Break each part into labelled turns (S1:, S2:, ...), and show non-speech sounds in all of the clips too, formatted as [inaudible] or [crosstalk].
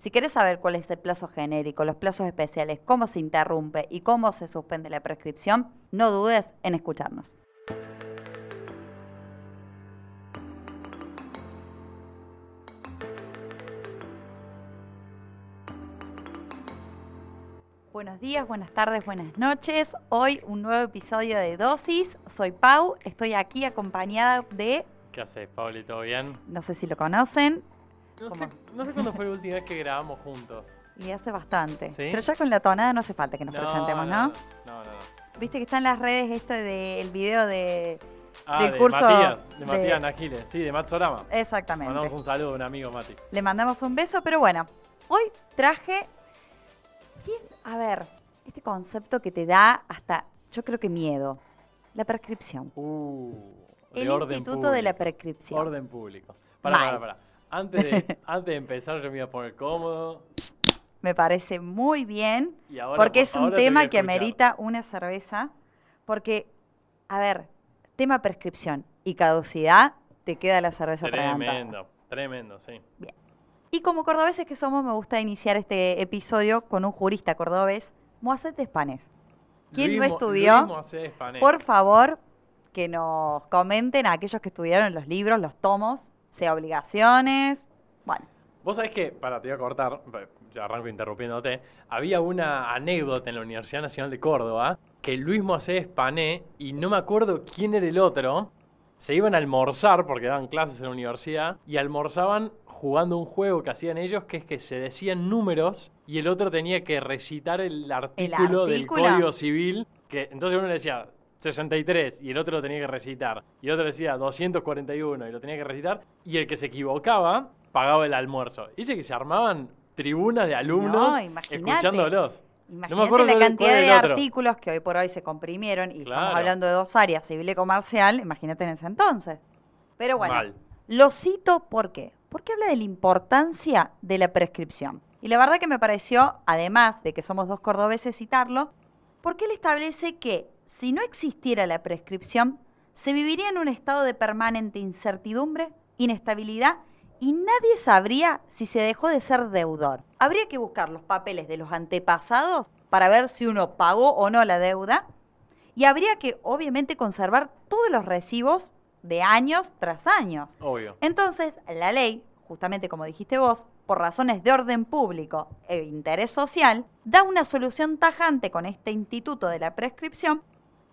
S1: Si querés saber cuál es el plazo genérico, los plazos especiales, cómo se interrumpe y cómo se suspende la prescripción, no dudes en escucharnos. Buenos días, buenas tardes, buenas noches. Hoy un nuevo episodio de Dosis. Soy Pau, estoy aquí acompañada de...
S2: ¿Qué haces, Pauli? ¿Todo bien?
S1: No sé si lo conocen.
S2: No sé, no sé cuándo fue la última vez que grabamos juntos.
S1: Y hace bastante.
S2: ¿Sí?
S1: Pero ya con la tonada no hace falta que nos presentemos, ¿no?
S2: No, no, no.
S1: Viste que está en las redes esto del video de...
S2: Ah,
S1: Del
S2: de
S1: curso
S2: Matías, de
S1: de-
S2: Matías Nagiles, sí, de Matsorama.
S1: Exactamente.
S2: Mandamos un saludo a un amigo, Mati.
S1: Le mandamos un beso, pero bueno, hoy traje... ¿Quién? A ver, este concepto que te da hasta, yo creo que miedo. La prescripción.
S2: Uh, de
S1: El
S2: orden
S1: Instituto de la. Prescripción.
S2: Orden público. Para, para, para. Antes de, [laughs] antes de empezar yo me iba a poner cómodo.
S1: Me parece muy bien.
S2: Y ahora,
S1: porque
S2: por-
S1: es un tema que amerita una cerveza. Porque, a ver, tema prescripción y caducidad, te queda la cerveza.
S2: Tremendo, tremendo, sí.
S1: Y como cordobeses que somos, me gusta iniciar este episodio con un jurista cordobés, Moacet Espanes. ¿Quién no
S2: Luis Mo-
S1: estudió?
S2: Luis.
S1: Por favor, que nos comenten a aquellos que estudiaron los libros, los tomos, sea obligaciones. Bueno,
S2: Vos sabés que, para, te voy a cortar, ya arranco interrumpiéndote, había una anécdota en la Universidad Nacional de Córdoba que Luis Moisés Pané y no me acuerdo quién era el otro, se iban a almorzar porque daban clases en la universidad y almorzaban jugando un juego que hacían ellos que es que se decían números y el otro tenía que recitar el artículo, del
S1: artículo?
S2: Código Civil, que entonces uno le decía 63 y el otro lo tenía que recitar y el otro decía 241 y lo tenía que recitar y el que se equivocaba pagaba el almuerzo. Dice que se armaban tribunas de alumnos
S1: No, imagínate.
S2: escuchándolos.
S1: imagínate
S2: acuerdo
S1: la cantidad de artículos que hoy por hoy se comprimieron y estamos hablando de dos áreas, civil y comercial, imagínate en ese entonces. Pero bueno,
S2: Mal.
S1: Lo cito ¿por qué? Porque habla de la importancia de la prescripción. Y la verdad que me pareció, además de que somos dos cordobeses citarlo, porque él establece que si no existiera la prescripción, se viviría en un estado de permanente incertidumbre, inestabilidad y nadie sabría si se dejó de ser deudor. Habría que buscar los papeles de los antepasados para ver si uno pagó o no la deuda y habría que obviamente conservar todos los recibos de años tras años.
S2: Obvio.
S1: Entonces, la ley, justamente como dijiste vos, por razones de orden público e interés social, da una solución tajante con este instituto de la prescripción,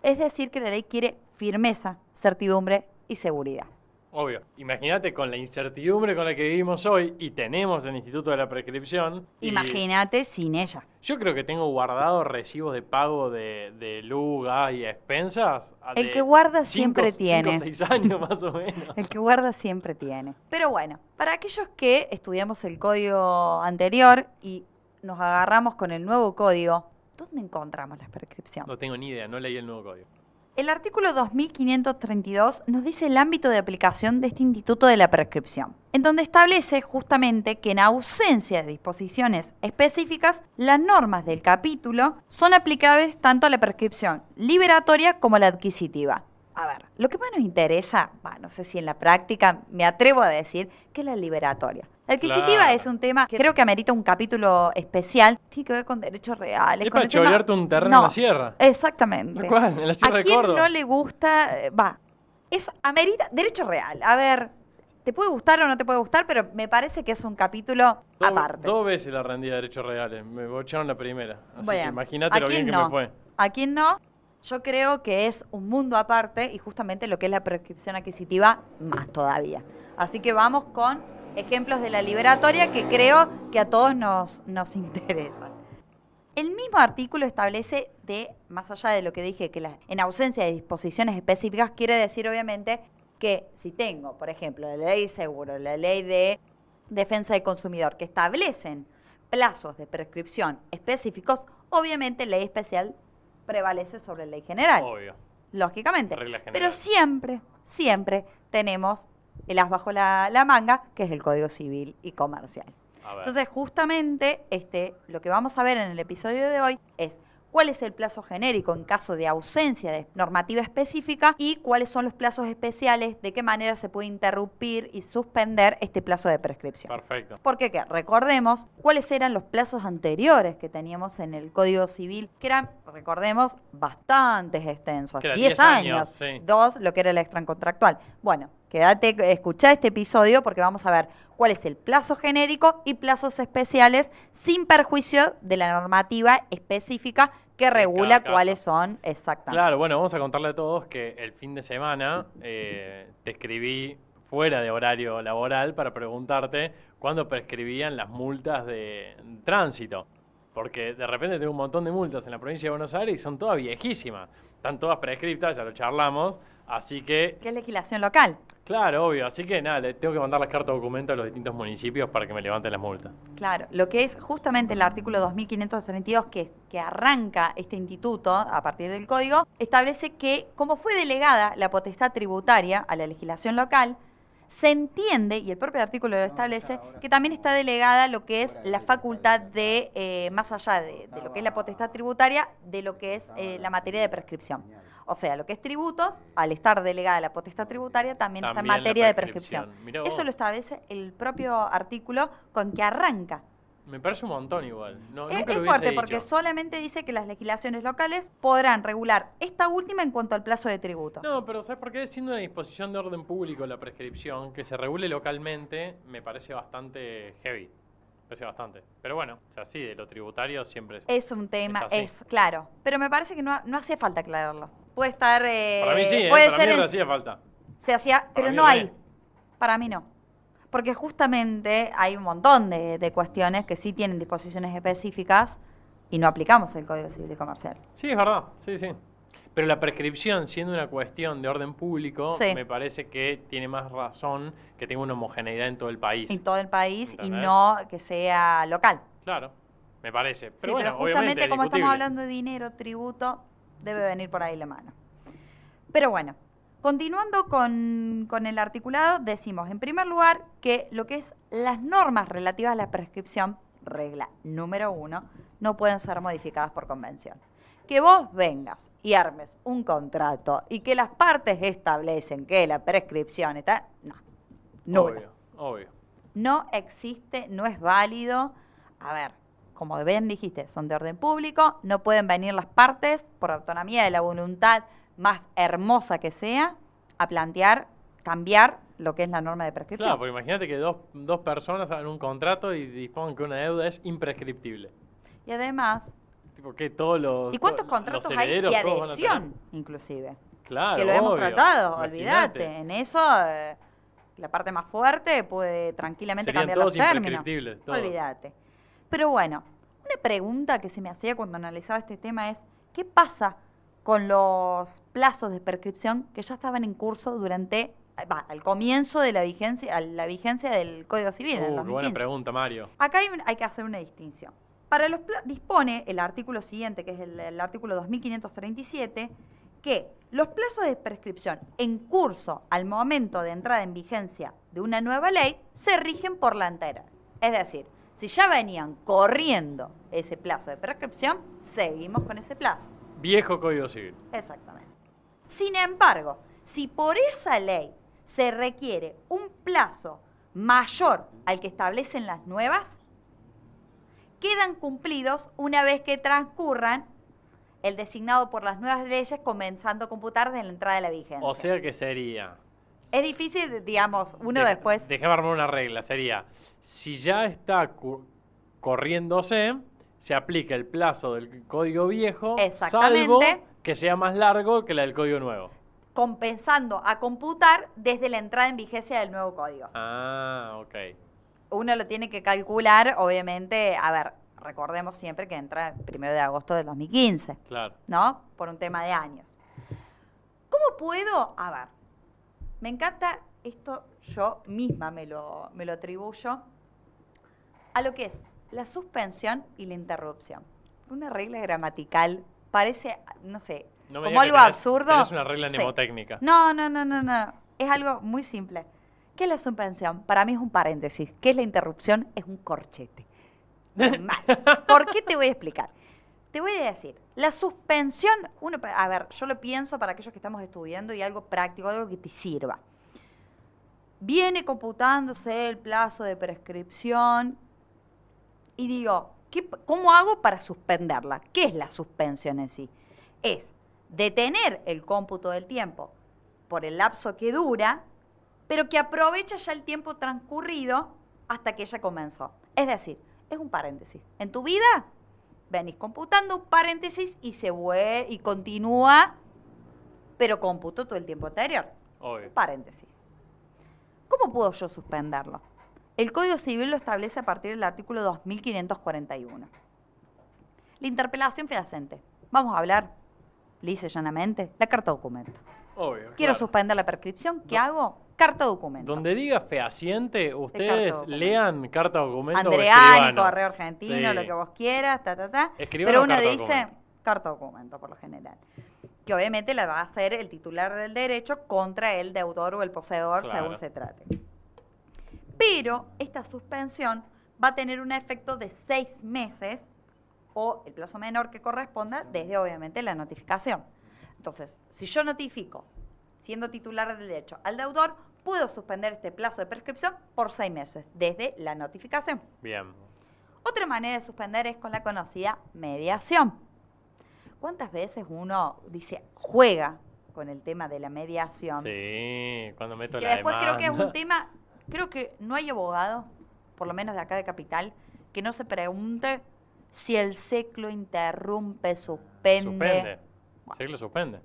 S1: es decir, que la ley quiere firmeza, certidumbre y seguridad.
S2: Obvio. Imagínate con la incertidumbre con la que vivimos hoy y tenemos el Instituto de la Prescripción.
S1: Imagínate sin ella.
S2: Yo creo que tengo guardados recibos de pago de, de luz, gas y expensas.
S1: El que guarda
S2: cinco-
S1: siempre
S2: cinco,
S1: tiene.
S2: seis años más o menos.
S1: El que guarda siempre tiene. Pero bueno, para aquellos que estudiamos el código anterior y nos agarramos con el nuevo código, ¿dónde encontramos la prescripción?
S2: No tengo ni idea, no leí el nuevo código.
S1: El artículo 2532 nos dice el ámbito de aplicación de este instituto de la prescripción, en donde establece justamente que en ausencia de disposiciones específicas, las normas del capítulo son aplicables tanto a la prescripción liberatoria como a la adquisitiva. A ver, lo que más nos interesa, bah, no sé si en la práctica me atrevo a decir, que es la liberatoria. La adquisitiva
S2: Claro.
S1: es un tema que creo que amerita un capítulo especial, tiene que ver con derechos reales.
S2: Es
S1: con
S2: para chorearte un terreno en
S1: No,
S2: la sierra.
S1: Exactamente.
S2: Tal cual, en la Sierra
S1: ¿A
S2: de
S1: quién
S2: Córdoba.
S1: no le gusta? eh, Va, es amerita derecho real. A ver, te puede gustar o no te puede gustar, pero me parece que es un capítulo aparte.
S2: Dos veces la rendí de derechos reales. Me bocharon la primera. Así
S1: Bueno,
S2: que imagínate
S1: ¿a
S2: lo bien que
S1: no?
S2: me fue.
S1: ¿A quién no? Yo creo que es un mundo aparte y justamente lo que es la prescripción adquisitiva más todavía. Así que vamos con ejemplos de la liberatoria que creo que a todos nos, nos interesan. El mismo artículo establece de, más allá de lo que dije, que en ausencia de disposiciones específicas, quiere decir obviamente que si tengo, por ejemplo, la ley de seguro, la ley de defensa del consumidor, que establecen plazos de prescripción específicos, obviamente ley especial prevalece sobre ley general,
S2: Obvio.
S1: lógicamente.
S2: Regla general.
S1: Pero siempre, siempre tenemos el as bajo la, la manga, que es el Código Civil y Comercial. Entonces, justamente este, lo que vamos a ver en el episodio de hoy es cuál es el plazo genérico en caso de ausencia de normativa específica y cuáles son los plazos especiales, de qué manera se puede interrumpir y suspender este plazo de prescripción.
S2: Perfecto.
S1: Porque ¿qué? recordemos cuáles eran los plazos anteriores que teníamos en el Código Civil, que eran, recordemos, bastantes extensos,
S2: Que eran
S1: 10
S2: 10
S1: años,
S2: años, sí.
S1: dos, lo que era el extracontractual. Bueno, quédate, escuchá este episodio porque vamos a ver cuál es el plazo genérico y plazos especiales sin perjuicio de la normativa específica que regula cuáles son exactamente.
S2: Claro, bueno, vamos a contarle a todos que el fin de semana eh, te escribí fuera de horario laboral para preguntarte cuándo prescribían las multas de tránsito. Porque de repente tengo un montón de multas en la provincia de Buenos Aires y son todas viejísimas. Están todas prescriptas, ya lo charlamos. Así que,
S1: ¿Qué es legislación local?
S2: Claro, obvio. Así que nada, le tengo que mandar las cartas documento a los distintos municipios para que me levanten las multas.
S1: Claro, lo que es justamente el artículo 2532 que, que arranca este instituto a partir del código, establece que como fue delegada la potestad tributaria a la legislación local, se entiende, y el propio artículo lo establece, que también está delegada lo que es la facultad de, eh, más allá de, de lo que es la potestad tributaria, de lo que es eh, la materia de prescripción. O sea, lo que es tributos, al estar delegada la potestad tributaria, también, está
S2: También
S1: en
S2: la
S1: materia de
S2: prescripción.
S1: Eso lo establece el propio artículo con que arranca
S2: Me parece un montón igual. No,
S1: es,
S2: nunca lo
S1: fuerte porque solamente dice que las legislaciones locales podrán regular esta última en cuanto al plazo de tributos.
S2: No, pero ¿sabes por qué? Siendo una disposición de orden público la prescripción, que se regule localmente, me parece bastante heavy. Me parece bastante. Pero bueno, o sea, sí, de lo tributario siempre es.
S1: Es un tema, es, claro. Pero me parece que no, no hacía falta aclararlo. Puede estar. eh,
S2: Para mí sí, ¿eh?
S1: puede
S2: para
S1: ser
S2: mí le hacía falta.
S1: se hacía, pero no hay. Para mí no. Porque justamente hay un montón de, de cuestiones que sí tienen disposiciones específicas y no aplicamos el Código Civil y Comercial.
S2: Sí, es verdad, sí, sí. Pero la prescripción, siendo una cuestión de orden público,
S1: Sí.
S2: me parece que tiene más razón que tenga una homogeneidad en todo el país.
S1: En todo el país y no que sea local.
S2: Claro, me parece. Pero
S1: sí,
S2: bueno,
S1: pero justamente como estamos hablando de dinero, tributo, debe venir por ahí la mano. Pero bueno, continuando con, con el articulado, decimos en primer lugar que lo que es las normas relativas a la prescripción, regla número uno, no pueden ser modificadas por convención. Que vos vengas y armes un contrato y que las partes establecen que la prescripción está... No, nula.
S2: Obvio, obvio.
S1: No existe, no es válido. A ver, como bien dijiste, son de orden público, no pueden venir las partes, por autonomía de la voluntad más hermosa que sea, a plantear, cambiar lo que es la norma de prescripción.
S2: Claro, porque imagínate que dos, dos personas hagan un contrato y dispongan que una deuda es imprescriptible.
S1: Y además,
S2: Tipo, que todos los.
S1: ¿y cuántos contratos hay de adhesión, inclusive?
S2: Claro.
S1: que lo hemos tratado, olvídate. En eso, eh, la parte más fuerte puede tranquilamente
S2: Serían
S1: cambiar los términos. Olvídate. Pero bueno, una pregunta que se me hacía cuando analizaba este tema es, ¿qué pasa con los plazos de prescripción que ya estaban en curso durante, va, al comienzo de la vigencia, a la vigencia del Código Civil en el
S2: Uh, buena
S1: 2015?
S2: pregunta, Mario.
S1: Acá hay, hay que hacer una distinción. Para los dispone el artículo siguiente, que es el, el artículo 2537, que los plazos de prescripción en curso al momento de entrada en vigencia de una nueva ley se rigen por la anterior. Es decir, si ya venían corriendo ese plazo de prescripción, seguimos con ese plazo.
S2: Viejo Código Civil.
S1: Exactamente. Sin embargo, si por esa ley se requiere un plazo mayor al que establecen las nuevas, quedan cumplidos una vez que transcurran el designado por las nuevas leyes comenzando a computar desde la entrada de la vigencia.
S2: O sea que sería.
S1: es difícil, digamos, uno
S2: de-
S1: después...
S2: Déjame armar una regla. Sería. Si ya está corriéndose, se aplica el plazo del código viejo. Salvo que sea más largo que la del código nuevo.
S1: compensando a computar desde la entrada en vigencia del nuevo código.
S2: Ah, ok.
S1: Uno lo tiene que calcular, obviamente, a ver, recordemos siempre que entra el primero de agosto del 2015,
S2: Claro.
S1: ¿no? Por un tema de años. ¿Cómo puedo? A ver, me encanta esto, yo misma me lo, me lo atribuyo a lo que es la suspensión y la interrupción. Una regla gramatical parece, no sé,
S2: No me
S1: como algo
S2: tenés-
S1: absurdo.
S2: tenés una regla
S1: Sí.
S2: mnemotécnica.
S1: No, no, no, no, no. Es algo muy simple. ¿Qué es la suspensión? Para mí es un paréntesis. ¿Qué es la interrupción? Es un corchete. [laughs] ¿Por qué te voy a explicar? Te voy a decir, La suspensión, uno, a ver, yo lo pienso para aquellos que estamos estudiando y algo práctico, algo que te sirva. Viene computándose el plazo de prescripción y digo, ¿qué, ¿cómo hago para suspenderla? ¿Qué es la suspensión en sí? Es detener el cómputo del tiempo por el lapso que dura, pero que aprovecha ya el tiempo transcurrido hasta que ella comenzó. Es decir, es un paréntesis. En tu vida venís computando un paréntesis y se vuelve y continúa, pero computo todo el tiempo anterior.
S2: Obvio.
S1: Paréntesis. ¿Cómo puedo yo suspenderlo? El Código Civil lo establece a partir del artículo 2541. La interpelación fehaciente. Vamos a hablar, y llanamente, la carta documento.
S2: Obvio.
S1: Quiero
S2: claro.
S1: suspender la prescripción, ¿qué hago? Carta documento.
S2: Donde diga fehaciente, ustedes lean carta documento o
S1: Andreani,
S2: escribano.
S1: correo argentino,
S2: Sí.
S1: lo que vos quieras, ta, ta, ta.
S2: Escribano
S1: Pero uno
S2: carta
S1: dice
S2: documento.
S1: carta documento por lo general. Que obviamente la va a hacer el titular del derecho contra el deudor o el poseedor,
S2: Claro.
S1: según se trate. Pero esta suspensión va a tener un efecto de seis meses o el plazo menor que corresponda desde obviamente la notificación. Entonces, si yo notifico, siendo titular del derecho al deudor, puedo suspender este plazo de prescripción por seis meses desde la notificación.
S2: Bien.
S1: Otra manera de suspender es con la conocida mediación. ¿Cuántas veces uno dice, juega con el tema de la mediación?
S2: Sí, cuando meto
S1: que
S2: la
S1: después creo que es un tema, creo que no hay abogado, por lo menos de acá de Capital, que no se pregunte si el ciclo interrumpe, suspende.
S2: Suspende.
S1: Bueno.
S2: Sí, lo suspende.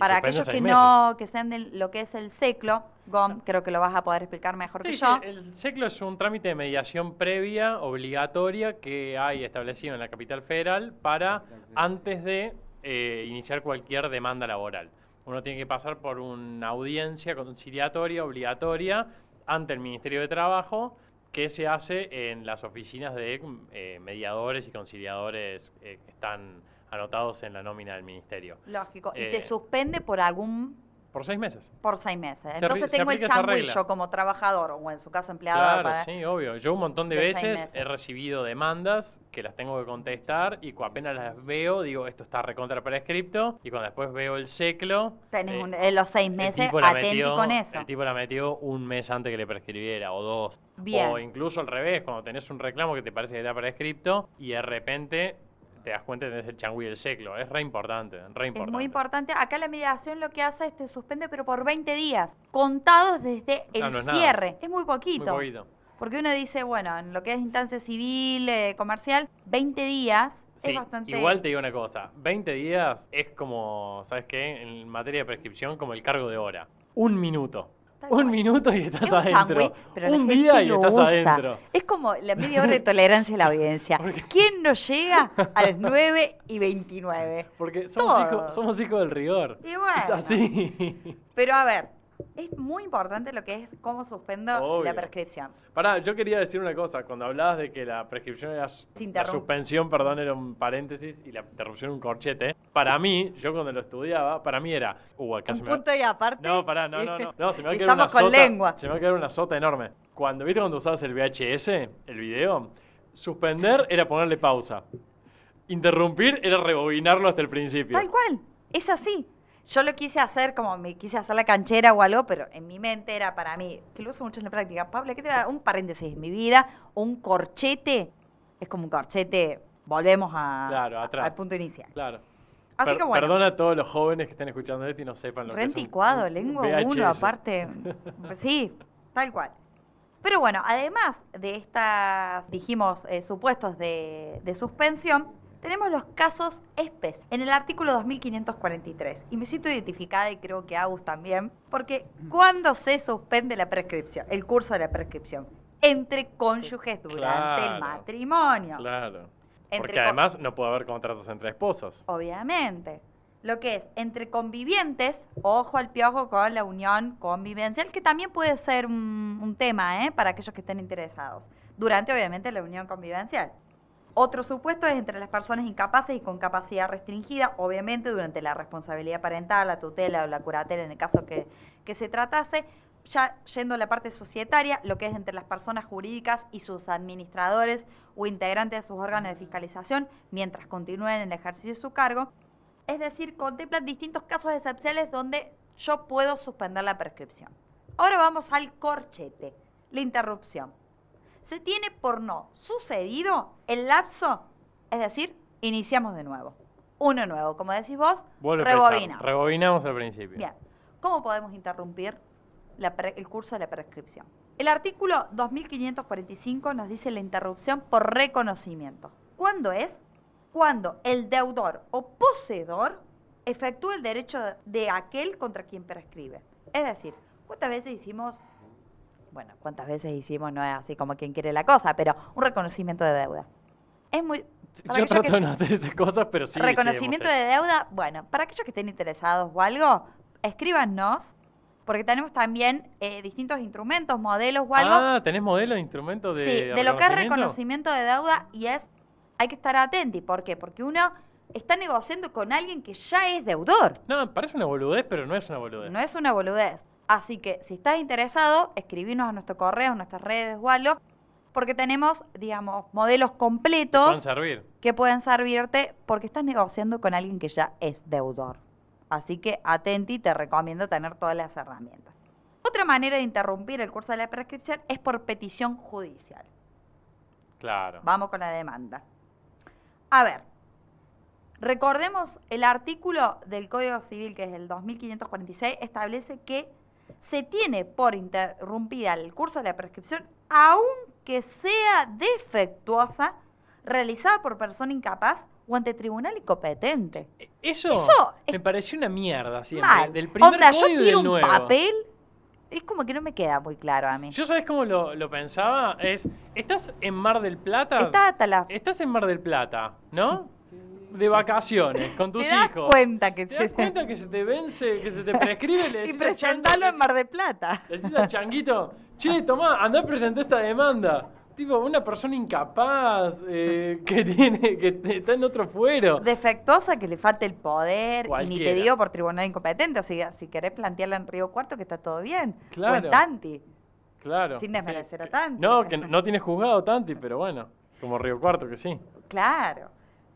S1: Para aquellos que
S2: meses.
S1: no, que sean de lo que es el ciclo, Gom, creo que lo vas a poder explicar mejor
S2: Sí,
S1: que
S2: sí,
S1: yo.
S2: el SECLO es un trámite de mediación previa, obligatoria, que hay establecido en la capital federal para antes de eh, iniciar cualquier demanda laboral. Uno tiene que pasar por una audiencia conciliatoria obligatoria ante el Ministerio de Trabajo que se hace en las oficinas de eh, mediadores y conciliadores eh, que están anotados en la nómina del Ministerio.
S1: Lógico. y
S2: Eh,
S1: te suspende por algún
S2: Por seis meses.
S1: por seis meses.
S2: Se
S1: Entonces tengo el changuillo como trabajador o en su caso empleado.
S2: Claro,
S1: para-
S2: sí, obvio. Yo un montón de, veces he recibido demandas que las tengo que contestar y apenas las veo digo esto está recontra prescripto y cuando después veo el seclo
S1: Tenés
S2: eh,
S1: un- eh, los seis meses
S2: metió-
S1: con eso.
S2: El tipo la metió un mes antes que le prescribiera o dos.
S1: Bien.
S2: O incluso al revés, cuando tenés un reclamo que te parece que está prescripto y de repente te das cuenta tenés el changüí del seclo. Es re importante, re importante.
S1: Es muy importante. Acá la mediación lo que hace es te suspende, pero por 20 días, contados desde el
S2: no es nada.
S1: cierre. Es muy
S2: Muy
S1: poquito. Porque uno dice, bueno, en lo que es instancia civil, eh, comercial, 20 días
S2: Sí,
S1: es bastante.
S2: igual te digo una cosa, 20 días es como, ¿sabes qué? En materia de prescripción, como el cargo de hora. Un minuto.
S1: Tal
S2: Un
S1: cual.
S2: minuto y estás
S1: Es
S2: adentro.
S1: pero
S2: un día y
S1: lo
S2: estás
S1: usa.
S2: adentro.
S1: Es como la media hora de [laughs] tolerancia de la audiencia. [laughs] ¿Quién no llega a las 9 y 29?
S2: Porque somos hijos, somos hijos del rigor.
S1: Y bueno.
S2: Es así.
S1: Pero a ver, es muy importante lo que es cómo suspendo
S2: Obvio.
S1: la prescripción.
S2: Pará, yo quería decir una cosa. Cuando hablabas de que la prescripción era. La suspensión, perdón, era un paréntesis y la interrupción un corchete. Para mí, yo cuando lo estudiaba, para mí era. Uh, acá se
S1: Un
S2: me va-
S1: punto y aparte.
S2: No, pará, no, no, no. [laughs] No, se me va a quedar una
S1: con
S2: sota.
S1: lengua.
S2: Se me va a quedar una sota enorme. Cuando viste cuando usabas el VHS, el video, suspender era ponerle pausa. Interrumpir era rebobinarlo hasta el principio.
S1: Tal cual, es así. Yo lo quise hacer como me quise hacer la canchera o algo, pero en mi mente era para mí, que lo uso mucho en la práctica. Pablo, ¿qué te da? Un paréntesis en mi vida, un corchete, es como un corchete, volvemos a,
S2: Claro, atrás.
S1: al punto inicial.
S2: Claro.
S1: Así
S2: Per-
S1: que bueno,
S2: Perdona a todos los jóvenes que estén escuchando esto y no sepan lo que es
S1: renticuado, lengua uno, aparte. [laughs] sí, tal cual. Pero bueno, además de estas, dijimos, eh, supuestos de, de suspensión, tenemos los casos ESPES en el artículo 2543. Y me siento identificada y creo que Agus también, porque ¿cuándo se suspende la prescripción? El curso de la prescripción. Entre cónyuges durante el matrimonio.
S2: Claro.
S1: Entre
S2: Porque además no puede haber contratos entre esposos.
S1: Obviamente. Lo que es entre convivientes, ojo al piojo con la unión convivencial, que también puede ser un, un tema ¿eh? para aquellos que estén interesados, durante obviamente la unión convivencial. Otro supuesto es entre las personas incapaces y con capacidad restringida, obviamente durante la responsabilidad parental, la tutela o la curatela en el caso que, que se tratase. Ya yendo a la parte societaria, lo que es entre las personas jurídicas y sus administradores o integrante de sus órganos de fiscalización mientras continúen en el ejercicio de su cargo. Es decir, contemplan distintos casos excepcionales donde yo puedo suspender la prescripción. Ahora vamos al corchete, la interrupción. Se tiene por no sucedido el lapso, es decir, iniciamos de nuevo. Uno nuevo, como decís vos,
S2: Vuelve
S1: rebobinamos.
S2: Rebobinamos al principio.
S1: Bien, ¿cómo podemos interrumpir la el curso de la prescripción? El artículo 2545 nos dice la interrupción por reconocimiento. ¿Cuándo es? Cuando el deudor o poseedor efectúa el derecho de aquel contra quien prescribe. Es decir, ¿cuántas veces hicimos, bueno, cuántas veces hicimos, no es así como quien quiere la cosa, pero un reconocimiento de deuda? Es muy...
S2: Yo trato
S1: que-
S2: de no hacer esas cosas, pero sí.
S1: reconocimiento de deuda, bueno, para aquellos que estén interesados o algo, escríbanos, porque tenemos también eh, distintos instrumentos, modelos o algo.
S2: Ah, ¿tenés modelo de instrumento de
S1: sí, de lo que es
S2: reconocimiento?
S1: de deuda y es, hay que estar atenti, ¿por qué? Porque uno está negociando con alguien que ya es deudor,
S2: No, parece una boludez, pero no es una boludez.
S1: no es una boludez. Así que si estás interesado, escribinos a nuestro correo, a nuestras redes o algo, porque tenemos, digamos, modelos completos
S2: Pueden servir.
S1: que pueden servirte porque estás negociando con alguien que ya es deudor. Así que atenti, te recomiendo tener todas las herramientas. Otra manera de interrumpir el curso de la prescripción es por petición judicial.
S2: Claro.
S1: Vamos con la demanda. A ver, recordemos el artículo del Código Civil, que es el 2546, establece que se tiene por interrumpida el curso de la prescripción, aunque sea defectuosa, realizada por persona incapaz o ante tribunal incompetente.
S2: Eso,
S1: Eso
S2: me pareció una mierda siempre.
S1: Mal.
S2: Del primer
S1: Onda, yo tiro un
S2: nuevo.
S1: papel, es como que no me queda muy claro a mí.
S2: Yo sabes cómo lo, lo pensaba, es, estás en Mar del Plata,
S1: Está hasta la...
S2: estás en Mar del Plata, ¿no? De vacaciones, con tus
S1: ¿Te das
S2: hijos.
S1: cuenta que
S2: ¿Te das cuenta que se te vence, que se te prescribe? Le [laughs]
S1: Y
S2: chango-
S1: en Mar de Plata.
S2: Le decís al changuito, che, tomá, andá a presentar esta demanda. Tipo, una persona incapaz, eh, que tiene, que está en otro fuero.
S1: defectuosa que le falte el poder y ni te digo por tribunal incompetente. O sea, si querés plantearla en Río Cuarto, que está todo bien. O
S2: Claro.
S1: en Tanti.
S2: Claro.
S1: Sin desmerecer a Tanti.
S2: No, que no tiene juzgado Tanti, pero bueno, como Río Cuarto que sí.
S1: Claro.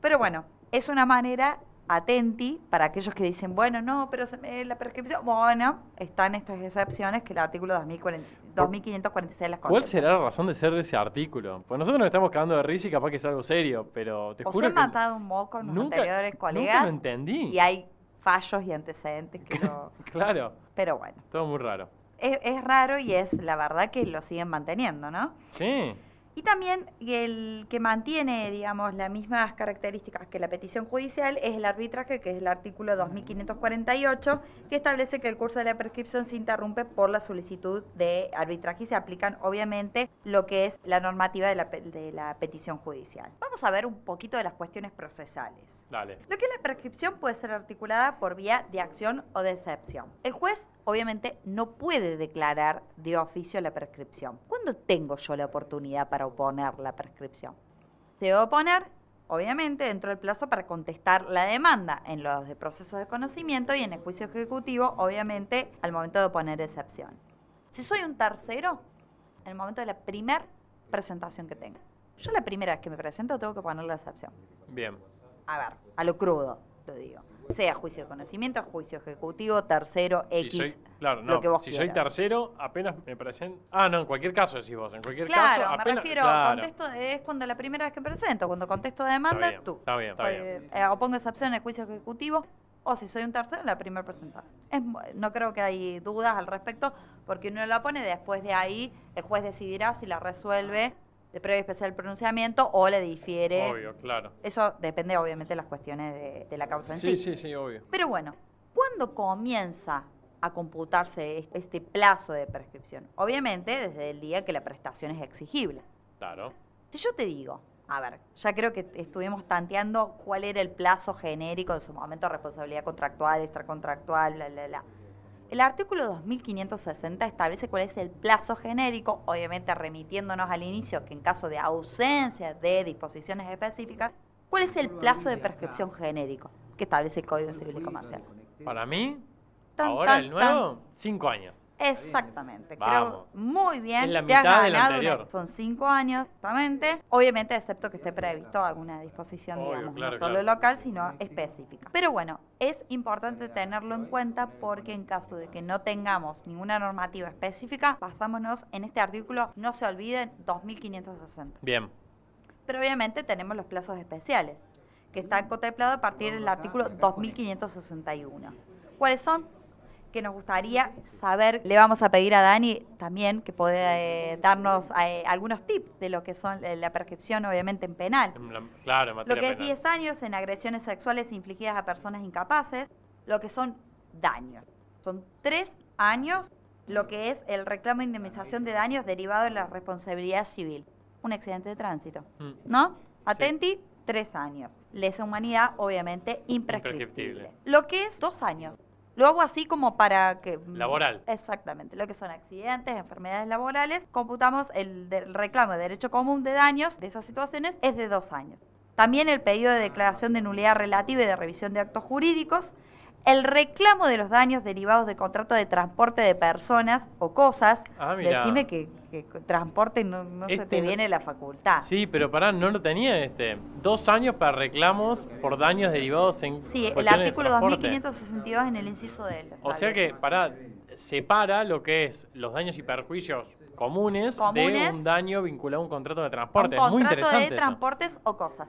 S1: Pero bueno, es una manera atenti para aquellos que dicen, bueno, no, pero se me- la prescripción. Bueno, están estas excepciones que el artículo 2040 2546 las
S2: ¿Cuál será la razón de ser de ese artículo? Pues nosotros nos estamos cagando de risa y capaz que es algo serio, pero te
S1: O se
S2: juro
S1: han
S2: que
S1: matado un moco en los
S2: nunca,
S1: anteriores
S2: nunca
S1: colegas.
S2: lo entendí.
S1: Y hay fallos y antecedentes que [laughs] lo...
S2: Claro,
S1: Pero bueno.
S2: todo muy raro.
S1: es, es raro y es la verdad que lo siguen manteniendo, ¿no?
S2: Sí,
S1: Y también el que mantiene, digamos, las mismas características que la petición judicial es el arbitraje, que es el artículo 2548, que establece que el curso de la prescripción se interrumpe por la solicitud de arbitraje y se aplican, obviamente, lo que es la normativa de la, pe- de la petición judicial. Vamos a ver un poquito de las cuestiones procesales.
S2: dale.
S1: Lo que es la prescripción puede ser articulada por vía de acción o de excepción. El juez obviamente no puede declarar de oficio la prescripción. ¿Cuándo tengo yo la oportunidad para oponer la prescripción? Se debe oponer, obviamente, dentro del plazo para contestar la demanda en los de procesos de conocimiento y en el juicio ejecutivo, obviamente, al momento de oponer excepción. Si soy un tercero, en el momento de la primera presentación que tenga. Yo la primera vez que me presento tengo que poner la excepción
S2: Bien.
S1: a ver, a lo crudo, lo digo. Sea juicio de conocimiento, juicio ejecutivo, tercero,
S2: Si
S1: X.
S2: soy- claro,
S1: lo que vos
S2: si soy tercero, apenas me presento... Ah, no, en cualquier caso decís vos, en cualquier
S1: Claro,
S2: caso...
S1: me
S2: apenas-
S1: refiero,
S2: claro.
S1: contesto, es cuando la primera vez que presento, cuando contesto demanda,
S2: Está bien,
S1: tú.
S2: está bien, está bien.
S1: Eh, eh, opongo excepción en el juicio ejecutivo, o si soy un tercero, la primera presentación. Es no creo que hay dudas al respecto, porque uno la pone, después de ahí el juez decidirá si la resuelve de previo especial pronunciamiento o le difiere.
S2: Obvio, claro.
S1: Eso depende obviamente de las cuestiones de, de la causa en
S2: Sí, sí, sí, obvio.
S1: Pero bueno, ¿cuándo comienza a computarse es- este plazo de prescripción? Obviamente desde el día que la prestación es exigible.
S2: Claro.
S1: Si yo te digo, a ver, ya creo que estuvimos tanteando cuál era el plazo genérico en su momento, responsabilidad contractual, extracontractual, bla, bla, bla. El artículo 2560 establece cuál es el plazo genérico, obviamente remitiéndonos al inicio que en caso de ausencia de disposiciones específicas, cuál es el plazo de prescripción genérico que establece el Código Civil y Comercial.
S2: Para mí,
S1: Tan,
S2: ahora
S1: tan,
S2: el nuevo, cinco años.
S1: Exactamente.
S2: Vamos.
S1: Creo muy bien.
S2: La
S1: te has
S2: del
S1: ganado una-. Son cinco años, exactamente. Obviamente, excepto que esté previsto alguna disposición,
S2: Obvio,
S1: digamos,
S2: claro,
S1: no solo
S2: claro.
S1: local, sino específica. Pero bueno, es importante tenerlo en cuenta porque en caso de que no tengamos ninguna normativa específica, basámonos en este artículo, no se olviden, 2560.
S2: Bien.
S1: Pero obviamente tenemos los plazos especiales, que están contemplados a partir del artículo 2561. ¿Cuáles son? Que nos gustaría saber, le vamos a pedir a Dani también que pueda eh, darnos eh, algunos tips de lo que son eh, la prescripción, obviamente, en penal.
S2: En la- claro, en
S1: Lo que es
S2: penal.
S1: 10 años en agresiones sexuales infligidas a personas incapaces, lo que son daños. Son 3 años lo que es el reclamo de indemnización de daños derivado de la responsabilidad civil. Un accidente de tránsito.
S2: Mm.
S1: ¿No? Atenti, 3 años. Lesa humanidad, obviamente, imprescriptible.
S2: Imprescriptible.
S1: Lo que es 2 años. Lo hago así como para que...
S2: Laboral.
S1: Exactamente, lo que son accidentes, enfermedades laborales, computamos el reclamo de derecho común de daños de esas situaciones es de dos años. También el pedido de declaración de nulidad relativa y de revisión de actos jurídicos, el reclamo de los daños derivados de contrato de transporte de personas o cosas.
S2: Ah.
S1: Decime que, que transporte no, no se
S2: Este
S1: te
S2: no-
S1: viene la facultad.
S2: Sí, pero pará, no lo tenía este. Dos años para reclamos por daños derivados en.
S1: Sí, el artículo
S2: transporte.
S1: 2562 en el inciso de él.
S2: O sea que, pará, separa lo que es los daños y perjuicios comunes, de un daño vinculado a un contrato de
S1: un
S2: transporte. Es muy
S1: contrato
S2: interesante
S1: de
S2: eso.
S1: transportes o cosas.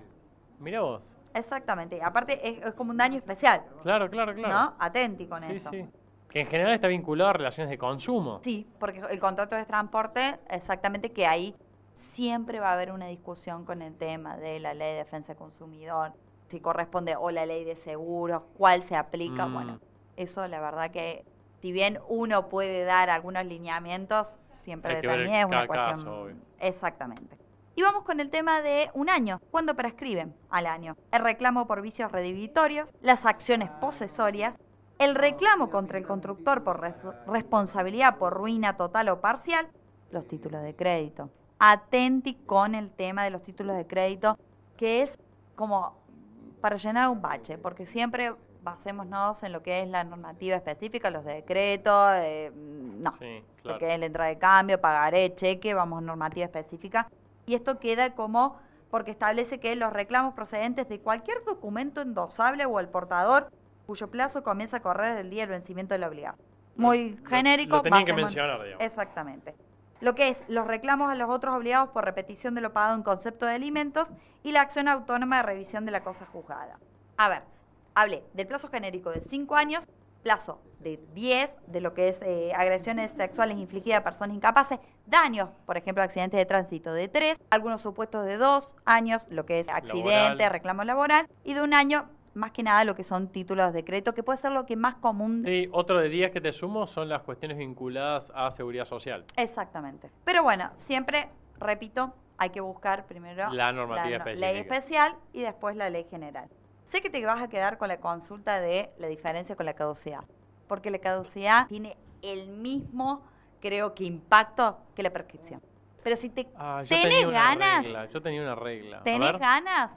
S2: Mira vos.
S1: Exactamente. Aparte es, es como un daño especial,
S2: Claro, claro, claro.
S1: ¿no? Atenti con
S2: sí,
S1: eso.
S2: sí. Que en general está vinculado a relaciones de consumo.
S1: Sí, porque el contrato de transporte, exactamente que ahí siempre va a haber una discusión con el tema de la ley de defensa del consumidor, si corresponde o la ley de seguros, cuál se aplica.
S2: Mm.
S1: Bueno, eso la verdad que si bien uno puede dar algunos lineamientos, siempre también es una cuestión.
S2: obvio.
S1: Exactamente. Y vamos con el tema de un año. ¿Cuándo prescriben? Al año. El reclamo por vicios redhibitorios, las acciones posesorias, el reclamo contra el constructor por res- responsabilidad por ruina total o parcial, los títulos de crédito. Atenti con el tema de los títulos de crédito, que es como para llenar un bache, porque siempre basémonos en lo que es la normativa específica, los decretos, eh, no,
S2: Sí,
S1: lo
S2: claro.
S1: que es la entrada de cambio, pagaré, cheque, vamos a normativa específica. Y esto queda como porque establece que los reclamos procedentes de cualquier documento endosable o el portador cuyo plazo comienza a correr el día del vencimiento de la obligación. Muy
S2: Lo-
S1: genérico.
S2: Lo, tenían que mencionar, digamos.
S1: Exactamente. Lo que es los reclamos a los otros obligados por repetición de lo pagado en concepto de alimentos y la acción autónoma de revisión de la cosa juzgada. A ver, hablé del plazo genérico de 5 años, plazo de 10 de lo que es eh, agresiones sexuales infligidas a personas incapaces, daños, por ejemplo, accidentes de tránsito de 3, algunos supuestos de 2 años, lo que es accidente,
S2: Laboral.
S1: reclamo laboral, y de un año, más que nada, lo que son títulos de crédito, que puede ser lo que más común
S2: Sí, otro de días que te sumo son las cuestiones vinculadas a seguridad social.
S1: Exactamente. Pero bueno, siempre, repito, hay que buscar primero
S2: La normativa
S1: no- ley especial y después la ley general. Sé que te vas a quedar con la consulta de la diferencia con la caducidad, porque la caducidad tiene el mismo, creo que, impacto que la prescripción. Pero si te
S2: Ah,
S1: tenés ganas,
S2: regla. Yo tenía una regla.
S1: Tenés ganas,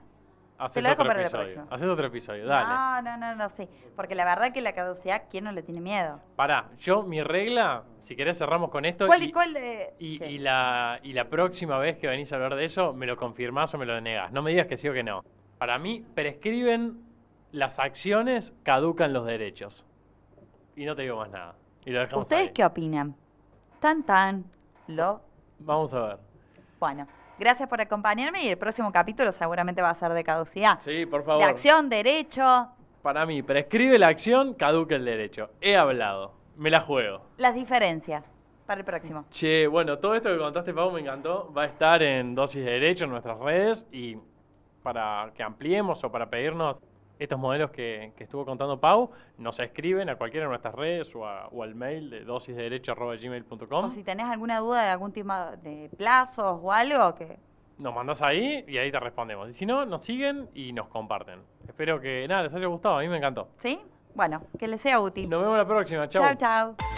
S2: haces
S1: te lo dejo
S2: otro
S1: la
S2: episodio. Haces otro episodio, dale.
S1: no, no, no, no, sí, porque la verdad que la caducidad, ¿quién no le tiene miedo?
S2: Pará, yo mi regla, si querés cerramos con esto.
S1: ¿Cuál,
S2: y,
S1: cuál de...?
S2: y, la, y la próxima vez que venís a hablar de eso, me lo confirmás o me lo denegás. No me digas que sí o que no. Para mí, prescriben las acciones, caducan los derechos. Y no te digo más nada. Y lo dejamos
S1: ¿Ustedes
S2: ahí.
S1: qué opinan? Tan, tan, lo
S2: Vamos a ver.
S1: Bueno, gracias por acompañarme y el próximo capítulo seguramente va a ser de caducidad.
S2: Sí, por
S1: de
S2: favor.
S1: acción, derecho,
S2: Para mí, prescribe la acción, caduca el derecho. He hablado. Me la juego.
S1: las diferencias. Para el próximo.
S2: Che, bueno, todo esto que contaste, Pau, me encantó. Va a estar en Dosis de Derecho en nuestras redes y para que ampliemos o para pedirnos estos modelos que, que estuvo contando Pau, nos escriben a cualquiera de nuestras redes o, a- o al mail de dosisdederecho.gmail.com.
S1: O si tenés alguna duda de algún tema de plazos o algo, que
S2: Nos mandás ahí y ahí te respondemos. Y si no, nos siguen y nos comparten. Espero que nada, les haya gustado. A mí me encantó.
S1: ¿sí? Bueno, que les sea útil.
S2: Nos vemos la próxima. Chau.
S1: Chao, chao.